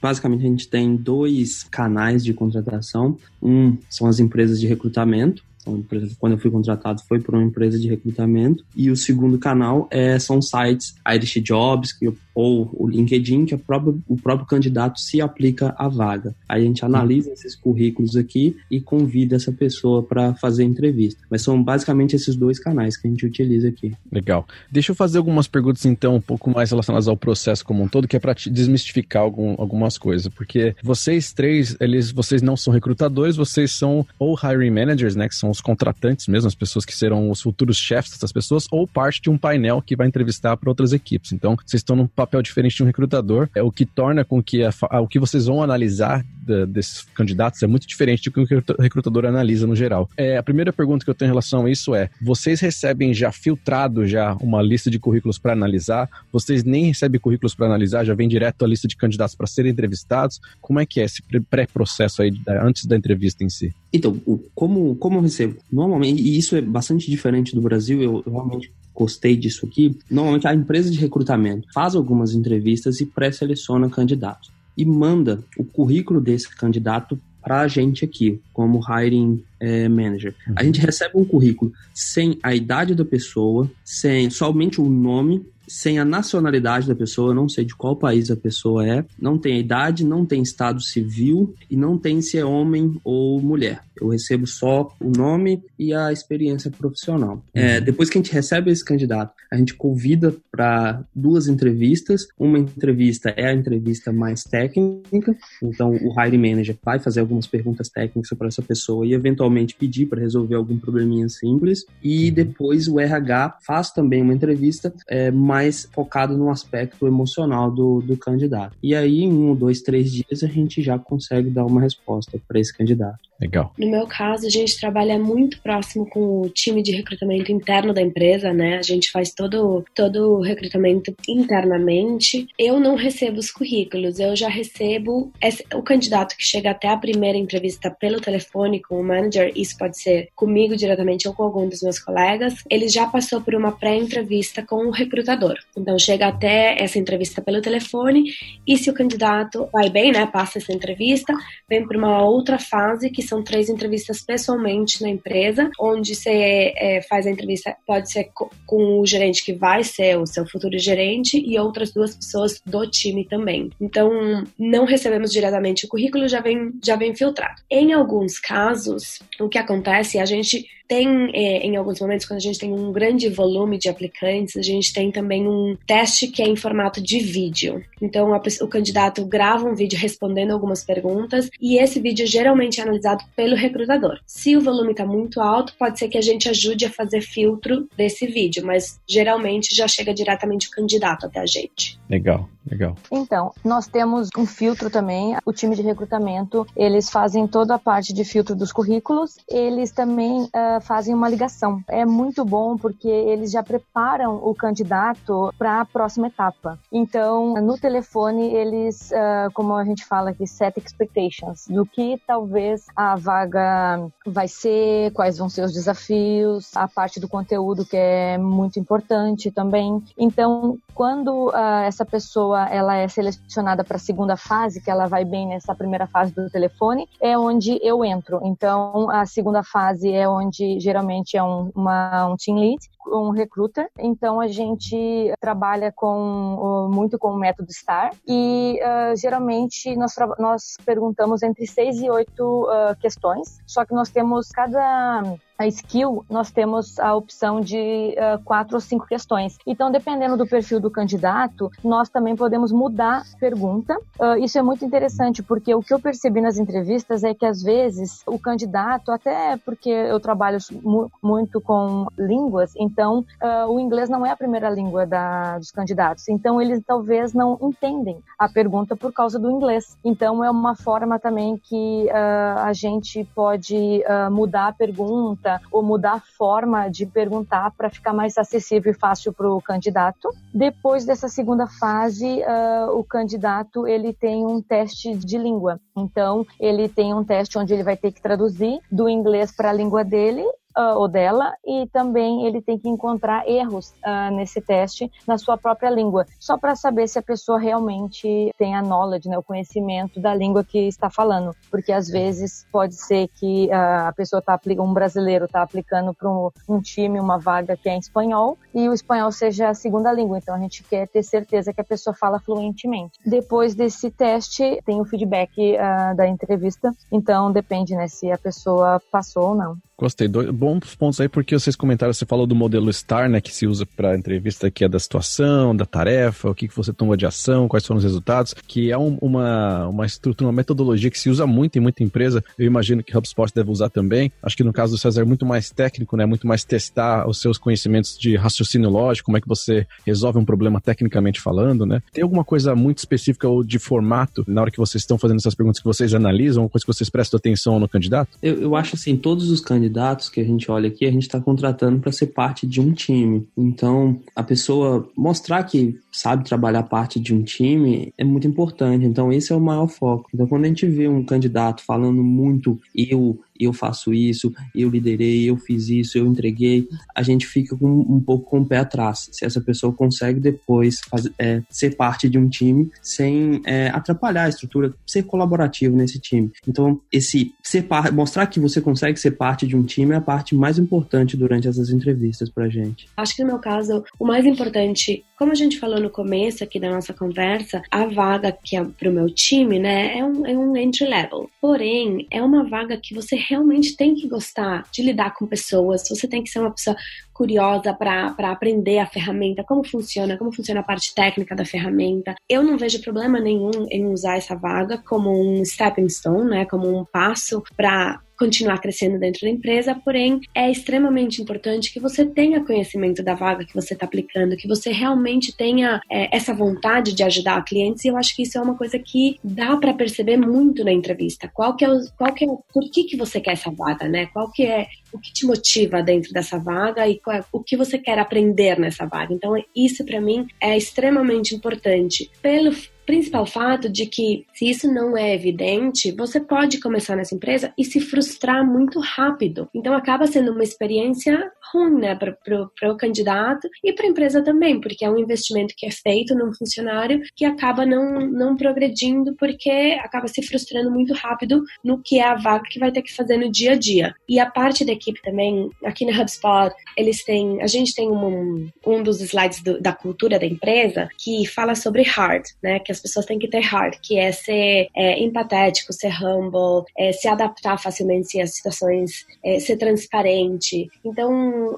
Basicamente, a gente tem dois canais de contratação. Um são as empresas de recrutamento, então, quando eu fui contratado foi por uma empresa de recrutamento. E o segundo canal é, são sites Irish Jobs, que ou o LinkedIn, que o próprio, o próprio candidato se aplica à vaga. Aí a gente analisa esses currículos aqui e convida essa pessoa para fazer entrevista. Mas são basicamente esses dois canais que a gente utiliza aqui. Legal. Deixa eu fazer algumas perguntas, então, um pouco mais relacionadas ao processo como um todo, que é para desmistificar algum, algumas coisas. Porque vocês três, eles, vocês não são recrutadores, vocês são ou hiring managers, né, que são os contratantes mesmo, as pessoas que serão os futuros chefes dessas pessoas, ou parte de um painel que vai entrevistar para outras equipes. Então, vocês estão num papel diferente de um recrutador, é o que torna com que a, a, o que vocês vão analisar da, desses candidatos é muito diferente do que o recrutador analisa no geral. É, a primeira pergunta que eu tenho em relação a isso é: vocês recebem já filtrado já uma lista de currículos para analisar? Vocês nem recebem currículos para analisar, já vem direto a lista de candidatos para serem entrevistados? Como é que é esse pré-processo aí antes da entrevista em si? Então, como, como Normalmente, e isso é bastante diferente do Brasil, eu, eu realmente gostei disso aqui. Normalmente a empresa de recrutamento faz algumas entrevistas e pré-seleciona candidatos e manda o currículo desse candidato para a gente aqui, como hiring é, manager. Uhum. A gente recebe um currículo sem a idade da pessoa, sem somente o nome sem a nacionalidade da pessoa, não sei de qual país a pessoa é, não tem a idade, não tem estado civil e não tem se é homem ou mulher. Eu recebo só o nome e a experiência profissional. É, uhum. depois que a gente recebe esse candidato, a gente convida para duas entrevistas. Uma entrevista é a entrevista mais técnica, então o hiring manager vai fazer algumas perguntas técnicas para essa pessoa e eventualmente pedir para resolver algum probleminha simples. E uhum. depois o RH faz também uma entrevista é, mais focada no aspecto emocional do, do candidato. E aí, em um, dois, três dias, a gente já consegue dar uma resposta para esse candidato. Legal. No meu caso, a gente trabalha muito próximo com o time de recrutamento interno da empresa, né? A gente faz todo, todo o recrutamento internamente. Eu não recebo os currículos, eu já recebo esse, o candidato que chega até a primeira entrevista pelo telefone com o manager, isso pode ser comigo diretamente ou com algum dos meus colegas. Ele já passou por uma pré-entrevista com o recrutador. Então, chega até essa entrevista pelo telefone e se o candidato vai bem, né? Passa essa entrevista, vem para uma outra fase que são três entrevistas pessoalmente na empresa, onde você é, faz a entrevista, pode ser com o gerente que vai ser o seu futuro gerente e outras duas pessoas do time também. Então, não recebemos diretamente o currículo, já vem, já vem filtrado. Em alguns casos, o que acontece é a gente tem, é, em alguns momentos, quando a gente tem um grande volume de aplicantes, a gente tem também um teste que é em formato de vídeo. Então, a, o candidato grava um vídeo respondendo algumas perguntas e esse vídeo geralmente é analisado pelo recrutador. Se o volume está muito alto, pode ser que a gente ajude a fazer filtro desse vídeo, mas geralmente já chega diretamente o candidato até a gente. Legal, legal. Então, nós temos um filtro também. O time de recrutamento, eles fazem toda a parte de filtro dos currículos. Eles também uh, fazem uma ligação. É muito bom porque eles já preparam o candidato para a próxima etapa. Então, no telefone, eles, uh, como a gente fala aqui, set expectations do que talvez a vaga vai ser, quais vão ser os desafios, a parte do conteúdo que é muito importante também. Então, quando uh, essa pessoa ela é selecionada para a segunda fase, que ela vai bem nessa primeira fase do telefone, é onde eu entro. Então, a segunda fase é onde geralmente é um, uma, um team lead, um recruiter. Então a gente trabalha com muito com o método STAR e uh, geralmente nós, nós perguntamos entre seis e oito uh, questões. Só que nós temos cada a skill, nós temos a opção de uh, quatro ou cinco questões. Então, dependendo do perfil do candidato, nós também podemos mudar a pergunta. Uh, isso é muito interessante, porque o que eu percebi nas entrevistas é que, às vezes, o candidato, até porque eu trabalho mu muito com línguas, então uh, o inglês não é a primeira língua da, dos candidatos. Então, eles talvez não entendem a pergunta por causa do inglês. Então, é uma forma também que a gente pode mudar a pergunta pergunta ou mudar a forma de perguntar para ficar mais acessível e fácil para o candidato. Depois dessa segunda fase, uh, o candidato ele tem um teste de língua. Então, ele tem um teste onde ele vai ter que traduzir do inglês para a língua dele uh, ou dela e também ele tem que encontrar erros uh, nesse teste na sua própria língua, só para saber se a pessoa realmente tem a knowledge, né, o conhecimento da língua que está falando, porque às vezes pode ser que uh, a pessoa tá um brasileiro está aplicando para um, um, time uma vaga que é em espanhol e o espanhol seja a segunda língua, então a gente quer ter certeza que a pessoa fala fluentemente. Depois desse teste tem o feedback da entrevista, então depende né, se a pessoa passou ou não. Gostei. Dois bons pontos aí, porque vocês comentaram, você falou do modelo STAR, né, que se usa para entrevista, que é da situação, da tarefa, o que, que você tomou de ação, quais foram os resultados, que é um, uma, uma estrutura, uma metodologia que se usa muito em muita empresa. Eu imagino que HubSpot deve usar também. Acho que no caso do César é muito mais técnico, né, muito mais testar os seus conhecimentos de raciocínio lógico, como é que você resolve um problema tecnicamente falando, né. Tem alguma coisa muito específica ou de formato na hora que vocês estão fazendo essas perguntas que vocês analisam, coisa que vocês prestam atenção no candidato? Eu, eu acho assim, todos os candidatos candidatos que a gente olha aqui, a gente está contratando para ser parte de um time. Então, a pessoa mostrar que sabe trabalhar parte de um time é muito importante. Então, esse é o maior foco. Então, quando a gente vê um candidato falando muito eu eu faço isso, eu liderei, eu fiz isso, eu entreguei, a gente fica com, um pouco com o pé atrás. Se essa pessoa consegue depois é, ser parte de um time sem é, atrapalhar a estrutura, ser colaborativo nesse time. Então, esse ser mostrar que você consegue ser parte de um time é a parte mais importante durante essas entrevistas pra gente. Acho que no meu caso, o mais importante, como a gente falou no começo aqui da nossa conversa, a vaga que é pro meu time, né, é um, é um entry level. Porém, é uma vaga que você realmente tem que gostar de lidar com pessoas, você tem que ser uma pessoa curiosa para aprender a ferramenta, como funciona, como funciona a parte técnica da ferramenta. Eu não vejo problema nenhum em usar essa vaga como um stepping stone, né, como um passo para continuar crescendo dentro da empresa, porém é extremamente importante que você tenha conhecimento da vaga que você está aplicando, que você realmente tenha é, essa vontade de ajudar clientes. E eu acho que isso é uma coisa que dá para perceber muito na entrevista. Qual que é o, qual que é por que que você quer essa vaga, né? Qual que é o que te motiva dentro dessa vaga e é, o que você quer aprender nessa vaga. Então isso para mim é extremamente importante pelo principal fato de que, se isso não é evidente, você pode começar nessa empresa e se frustrar muito rápido. Então, acaba sendo uma experiência ruim, né, para o candidato e para a empresa também, porque é um investimento que é feito num funcionário que acaba não, não progredindo porque acaba se frustrando muito rápido no que é a vaga que vai ter que fazer no dia a dia. E a parte da equipe também, aqui na HubSpot, eles têm, a gente tem um, um dos slides do, da cultura da empresa que fala sobre hard, né, que as pessoas têm que ter hard, que é ser é, empatético, ser humble, é, se adaptar facilmente às situações, é, ser transparente. Então,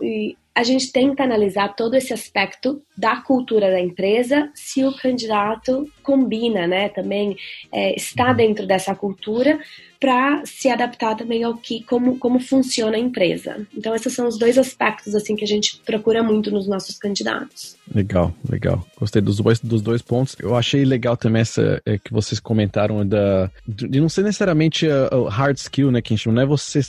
a gente tenta analisar todo esse aspecto da cultura da empresa, se o candidato combina, né, também é, está dentro dessa cultura, para se adaptar também ao que como, como funciona a empresa. Então esses são os dois aspectos assim que a gente procura muito nos nossos candidatos. Legal, legal. Gostei dos dois, dos dois pontos. Eu achei legal também essa é, que vocês comentaram da de não ser necessariamente o hard skill, né, que a gente não é você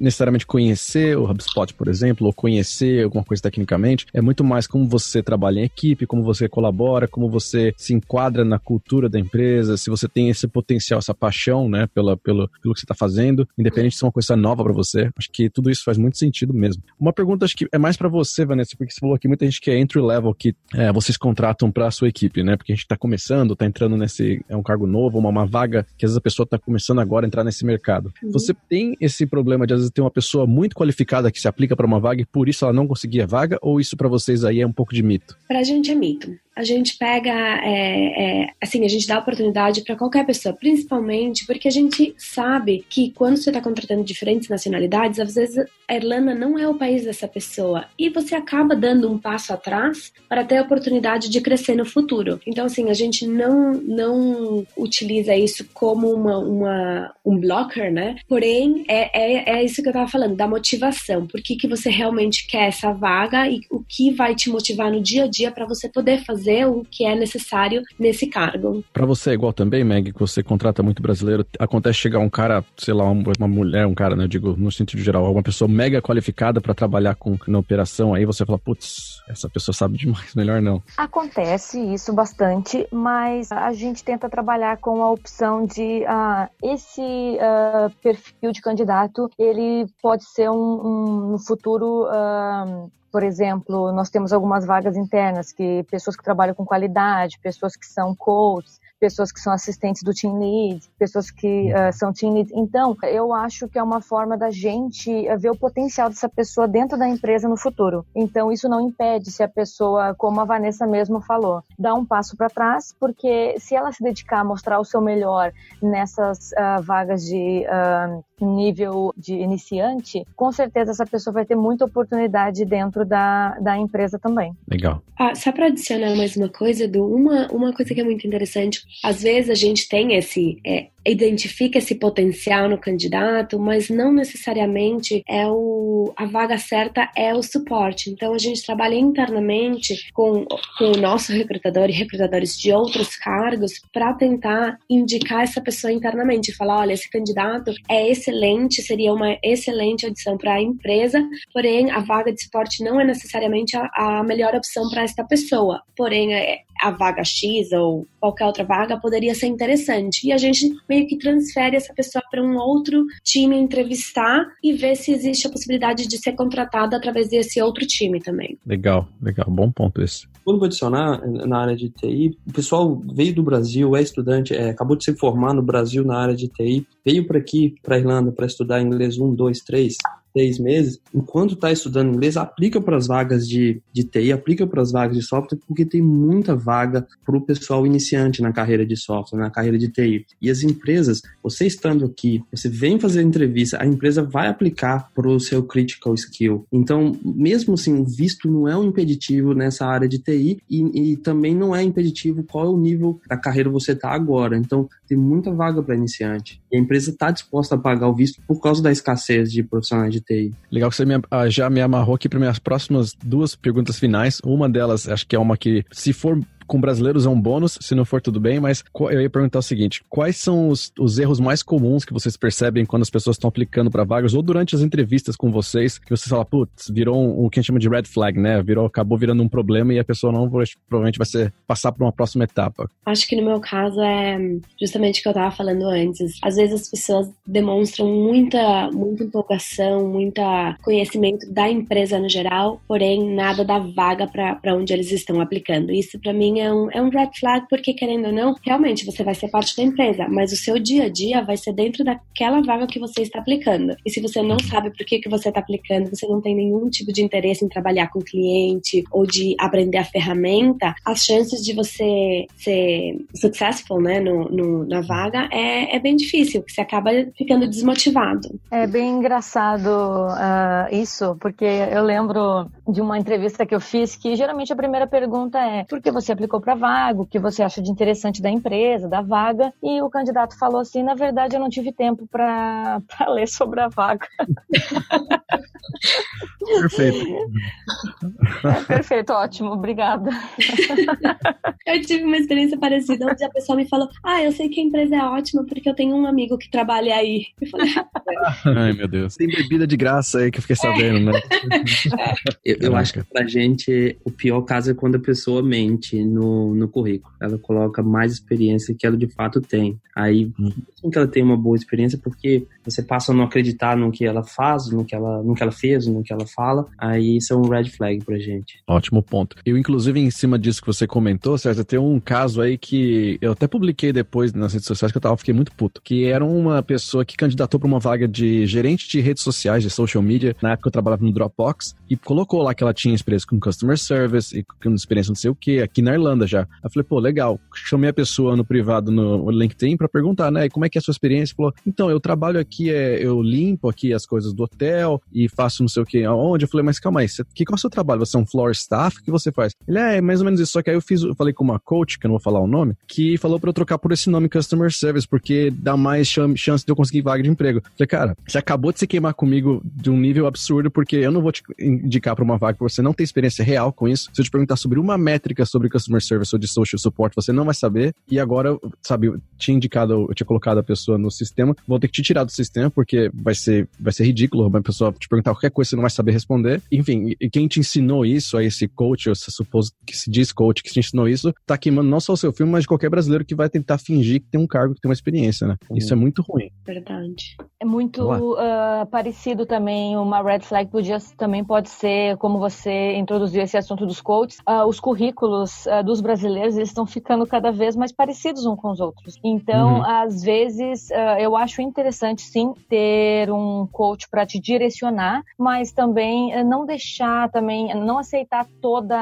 necessariamente conhecer o HubSpot, por exemplo, ou conhecer alguma coisa tecnicamente, é muito mais como você trabalha em equipe, como você colabora, como você se enquadra na cultura da empresa, se você tem esse potencial, essa paixão, né, pela, pelo, pelo que você está fazendo, independente se é uma coisa nova para você. Acho que tudo isso faz muito sentido mesmo. Uma pergunta, acho que é mais para você, Vanessa, porque você falou aqui muita gente que é entry level, que é, vocês contratam para a sua equipe, né? Porque a gente está começando, está entrando nesse. É um cargo novo, uma, uma vaga que às vezes a pessoa está começando agora a entrar nesse mercado. Uhum. Você tem esse problema de às vezes ter uma pessoa muito qualificada que se aplica para uma vaga e por isso ela não conseguia vaga? Ou isso para vocês aí é um pouco de mito? Para a gente é mito a gente pega, é, é, assim, a gente dá oportunidade para qualquer pessoa, principalmente porque a gente sabe que quando você está contratando diferentes nacionalidades, às vezes a Irlanda não é o país dessa pessoa e você acaba dando um passo atrás para ter a oportunidade de crescer no futuro. Então, assim, a gente não, não utiliza isso como uma, uma um blocker, né? Porém, é, é, é isso que eu estava falando, da motivação. Por que, que você realmente quer essa vaga e o que vai te motivar no dia a dia para você poder fazer o que é necessário nesse cargo. Para você é igual também, Meg, que você contrata muito brasileiro, acontece chegar um cara, sei lá, uma mulher, um cara, né, eu digo, no sentido geral, uma pessoa mega qualificada para trabalhar com na operação, aí você fala, putz, essa pessoa sabe demais, melhor não. Acontece isso bastante, mas a gente tenta trabalhar com a opção de uh, esse uh, perfil de candidato, ele pode ser um, um no futuro uh, por exemplo, nós temos algumas vagas internas que pessoas que trabalham com qualidade, pessoas que são coaches, pessoas que são assistentes do team lead, pessoas que uh, são team lead. Então, eu acho que é uma forma da gente eh, ver o potencial dessa pessoa dentro da empresa no futuro. Então, isso não impede se a pessoa, como a Vanessa mesmo falou, dá um passo para trás, porque se ela se dedicar a mostrar o seu melhor nessas uh, vagas de uh, nível de iniciante, com certeza essa pessoa vai ter muita oportunidade dentro da, da empresa também. Legal. Ah, só para adicionar mais uma coisa, do uma, uma coisa que é muito interessante, às vezes a gente tem esse, é, identifica esse potencial no candidato, mas não necessariamente é o, a vaga certa é o suporte. Então a gente trabalha internamente com, com o nosso recrutador e recrutadores de outros cargos para tentar indicar essa pessoa internamente, falar, olha, esse candidato é excelente, seria uma excelente adição para a empresa, porém a vaga de suporte não é necessariamente a, a melhor opção para esta pessoa. Porém, é, a vaga X ou qualquer outra vaga poderia ser interessante. E a gente meio que transfere essa pessoa para um outro time entrevistar e ver se existe a possibilidade de ser contratada através desse outro time também. Legal, legal, bom ponto esse. Quando vou adicionar na área de TI, o pessoal veio do Brasil, é estudante, é, acabou de se formar no Brasil na área de TI, veio para aqui, para Irlanda, para estudar inglês 1, 2, 3 seis meses, enquanto está estudando inglês, aplica para as vagas de, de TI, aplica para as vagas de software, porque tem muita vaga para o pessoal iniciante na carreira de software, na carreira de TI. E as empresas, você estando aqui, você vem fazer entrevista, a empresa vai aplicar para o seu critical skill. Então, mesmo assim, o visto não é um impeditivo nessa área de TI e, e também não é impeditivo qual é o nível da carreira você está agora. Então, tem muita vaga para iniciante. E a empresa está disposta a pagar o visto por causa da escassez de profissionais de Legal que você me, ah, já me amarrou aqui para minhas próximas duas perguntas finais. Uma delas, acho que é uma que, se for com brasileiros é um bônus, se não for tudo bem, mas eu ia perguntar o seguinte: quais são os, os erros mais comuns que vocês percebem quando as pessoas estão aplicando para vagas ou durante as entrevistas com vocês, que você fala, putz, virou um, o que a gente chama de red flag, né? Virou, acabou virando um problema e a pessoa não provavelmente vai ser passar para uma próxima etapa. Acho que no meu caso é justamente o que eu estava falando antes. Às vezes as pessoas demonstram muita, muita empolgação, muita conhecimento da empresa no geral, porém nada da vaga para onde eles estão aplicando. Isso para mim é um, é um red flag, porque querendo ou não, realmente você vai ser parte da empresa, mas o seu dia a dia vai ser dentro daquela vaga que você está aplicando. E se você não sabe por que, que você está aplicando, você não tem nenhum tipo de interesse em trabalhar com cliente ou de aprender a ferramenta, as chances de você ser successful né, no, no na vaga é, é bem difícil, porque você acaba ficando desmotivado. É bem engraçado uh, isso, porque eu lembro de uma entrevista que eu fiz que geralmente a primeira pergunta é por que você aplicou aplicou para vaga, o que você acha de interessante da empresa, da vaga, e o candidato falou assim: na verdade, eu não tive tempo para ler sobre a vaga. Perfeito. É, perfeito, ótimo, obrigada. Eu tive uma experiência parecida, onde a pessoa me falou: Ah, eu sei que a empresa é ótima porque eu tenho um amigo que trabalha aí. Eu falei: Ai, meu Deus. Tem bebida de graça aí que eu fiquei sabendo, né? Eu, eu acho que pra gente o pior caso é quando a pessoa mente no, no currículo. Ela coloca mais experiência que ela de fato tem. Aí, hum. mesmo que ela tenha uma boa experiência, porque você passa a não acreditar no que ela faz, no que ela, no que ela fez, no que ela fala, aí isso é um red flag pra gente. Ótimo ponto. Eu, inclusive, em cima disso que você comentou, César, tem um caso aí que eu até publiquei depois nas redes sociais que eu tava, fiquei muito puto, que era uma pessoa que candidatou para uma vaga de gerente de redes sociais, de social media, na época eu trabalhava no Dropbox, e colocou lá que ela tinha experiência com customer service e com experiência não sei o que, aqui na Irlanda, Irlanda já. Eu falei, pô, legal. Chamei a pessoa no privado no LinkedIn para perguntar, né, como é que é a sua experiência? Falou, então, eu trabalho aqui, é, eu limpo aqui as coisas do hotel e faço não sei o que aonde. Eu falei, mas calma aí, você, que, qual é o seu trabalho? Você é um floor staff? O que você faz? Ele, é, é mais ou menos isso. Só que aí eu fiz, eu falei com uma coach, que eu não vou falar o nome, que falou para eu trocar por esse nome Customer Service, porque dá mais chance de eu conseguir vaga de emprego. Eu falei, cara, você acabou de se queimar comigo de um nível absurdo, porque eu não vou te indicar para uma vaga que você não tem experiência real com isso. Se eu te perguntar sobre uma métrica sobre Customer Service ou de Social Support, você não vai saber. E agora, sabe, eu tinha indicado, eu tinha colocado a pessoa no sistema, vou ter que te tirar do sistema, porque vai ser, vai ser ridículo uma pessoa te perguntar qualquer coisa, você não vai saber responder. Enfim, e quem te ensinou isso, aí esse coach, esse suposto que se diz coach que te ensinou isso, tá queimando não só o seu filme, mas de qualquer brasileiro que vai tentar fingir que tem um cargo, que tem uma experiência, né? Isso é muito ruim. Verdade. É muito uh, parecido também, uma red flag podia, também pode ser, como você introduziu esse assunto dos coaches, uh, os currículos uh, dos brasileiros, eles estão ficando cada vez mais parecidos uns com os outros. Então, uhum. às vezes, eu acho interessante, sim, ter um coach para te direcionar, mas também não deixar, também, não aceitar todas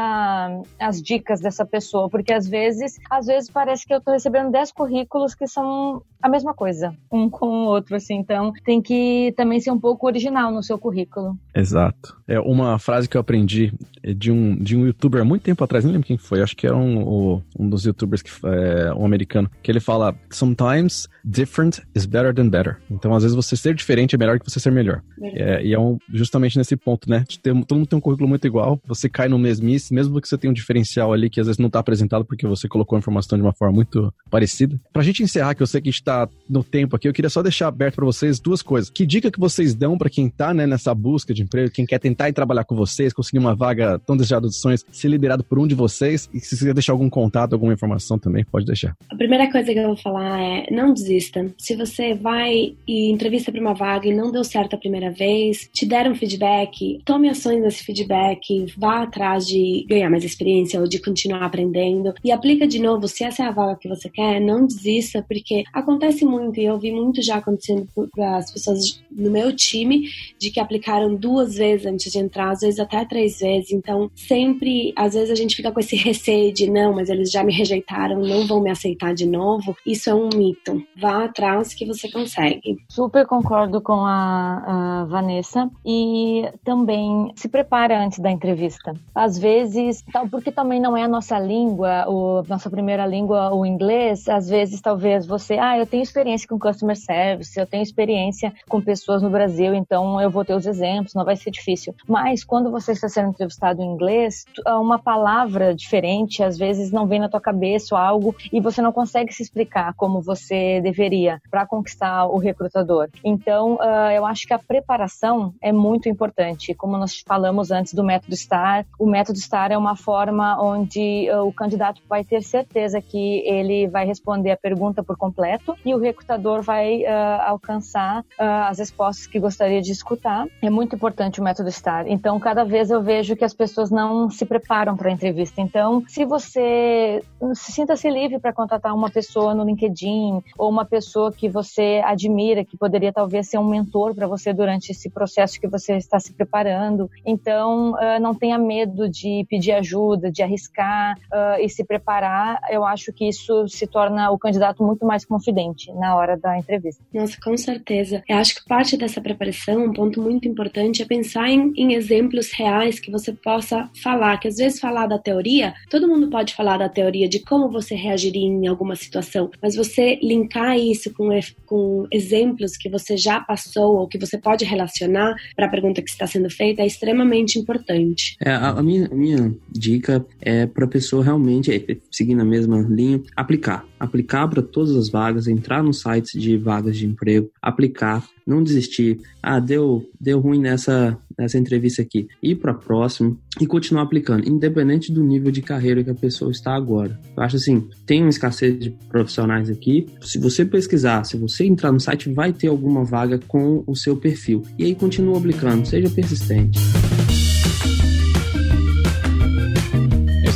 as dicas dessa pessoa, porque às vezes, às vezes parece que eu estou recebendo 10 currículos que são a mesma coisa, um com o outro, assim. Então, tem que também ser um pouco original no seu currículo. Exato. É uma frase que eu aprendi de um, de um youtuber há muito tempo atrás, nem lembro quem foi, acho que era um, um dos youtubers, que é, um americano, que ele fala: Sometimes different is better than better. Então, às vezes, você ser diferente é melhor que você ser melhor. É, e é um, justamente nesse ponto, né? Ter, todo mundo tem um currículo muito igual, você cai no mesmice, mesmo que você tenha um diferencial ali que às vezes não está apresentado porque você colocou a informação de uma forma muito parecida. Pra gente encerrar, que eu sei que a gente tá no tempo aqui, eu queria só deixar aberto para vocês duas coisas. Que dica que vocês dão para quem tá, né, nessa busca de emprego, quem quer tentar ir trabalhar com vocês, conseguir uma vaga tão desejada dos sonhos, ser liberado por um de vocês? E se você quiser deixar algum contato, alguma informação também, pode deixar. A primeira coisa que eu vou falar é não desista. Se você vai e entrevista para uma vaga e não deu certo a primeira vez, te deram feedback, tome ações nesse feedback, vá atrás de ganhar mais experiência ou de continuar aprendendo e aplica de novo. Se essa é a vaga que você quer, não desista, porque acontece muito e eu vi muito já acontecendo para as pessoas no meu time de que aplicaram duas vezes antes de entrar, às vezes até três vezes. Então, sempre, às vezes a gente fica com esse receio de não, mas eles já me rejeitaram, não vão me aceitar de novo. Isso é um mito. Vá atrás que você consegue. Super concordo com a, a Vanessa e também se prepara antes da entrevista. Às vezes, porque também não é a nossa língua, o, nossa primeira língua, o inglês, às vezes talvez você, ah, eu tenho experiência com customer service, eu tenho experiência com pessoas no Brasil, então eu vou ter os exemplos, não vai ser difícil. Mas quando você está sendo entrevistado em inglês, uma palavra diferente às vezes não vem na tua cabeça algo e você não consegue se explicar como você deveria para conquistar o recrutador. Então, uh, eu acho que a preparação é muito importante. Como nós falamos antes do método STAR, o método STAR é uma forma onde uh, o candidato vai ter certeza que ele vai responder a pergunta por completo e o recrutador vai uh, alcançar uh, as respostas que gostaria de escutar. É muito importante o método STAR. Então, cada vez eu vejo que as pessoas não se preparam para a entrevista. Então, se você se sinta-se livre para contratar uma pessoa no LinkedIn ou uma pessoa que você admira, que poderia talvez ser um mentor para você durante esse processo que você está se preparando. Então, uh, não tenha medo de pedir ajuda, de arriscar e se preparar. Eu acho que isso se torna o candidato muito mais confidente na hora da entrevista. Nossa, com certeza. Eu acho que parte dessa preparação, um ponto muito importante, é pensar em, em exemplos reais que você possa falar. Que às vezes falar da teoria, todo mundo pode falar da teoria de como você reagiria em alguma situação, mas você linkar isso com, com exemplos que você já passou ou que você pode relacionar para a pergunta que está sendo feita é extremamente importante. É, a, a, minha, a minha dica é para a pessoa realmente, é, seguindo a mesma linha, aplicar aplicar para todas as vagas, entrar nos sites de vagas de emprego, aplicar, não desistir. Ah, deu, deu ruim nessa, nessa entrevista aqui. Ir para a próxima e continuar aplicando, independente do nível de carreira que a pessoa está agora. Eu acho assim, tem uma escassez de profissionais aqui. Se você pesquisar, se você entrar no site, vai ter alguma vaga com o seu perfil. E aí continua aplicando, seja persistente.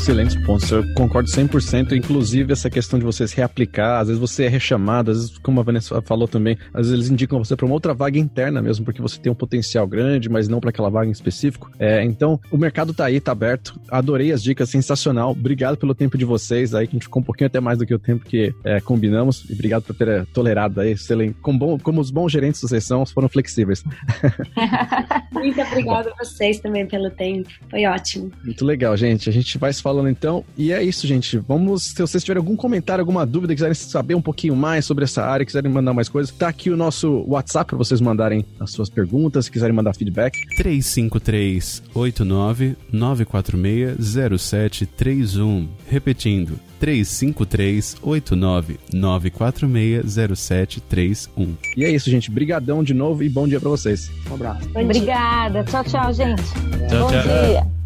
Excelentes pontos, eu concordo 100%. Inclusive, essa questão de você se reaplicar, às vezes você é rechamado, às vezes, como a Vanessa falou também, às vezes eles indicam você para uma outra vaga interna mesmo, porque você tem um potencial grande, mas não para aquela vaga em específico. É, então, o mercado tá aí, tá aberto. Adorei as dicas, sensacional. Obrigado pelo tempo de vocês aí, que a gente ficou um pouquinho até mais do que o tempo que é, combinamos. E obrigado por ter é, tolerado aí, excelente. Como, bom, como os bons gerentes de vocês são, foram flexíveis. Muito obrigada a vocês também pelo tempo. Foi ótimo. Muito legal, gente. A gente vai se falando então. E é isso, gente. Vamos, se vocês tiverem algum comentário, alguma dúvida, quiserem saber um pouquinho mais sobre essa área, quiserem mandar mais coisas, tá aqui o nosso WhatsApp para vocês mandarem as suas perguntas, se quiserem mandar feedback. 353 89 946 0731. Repetindo, 353 89 946 0731. E é isso, gente. Brigadão de novo e bom dia para vocês. Um abraço. Obrigada. Tchau, tchau, gente. Tchau, Bom tchau. dia.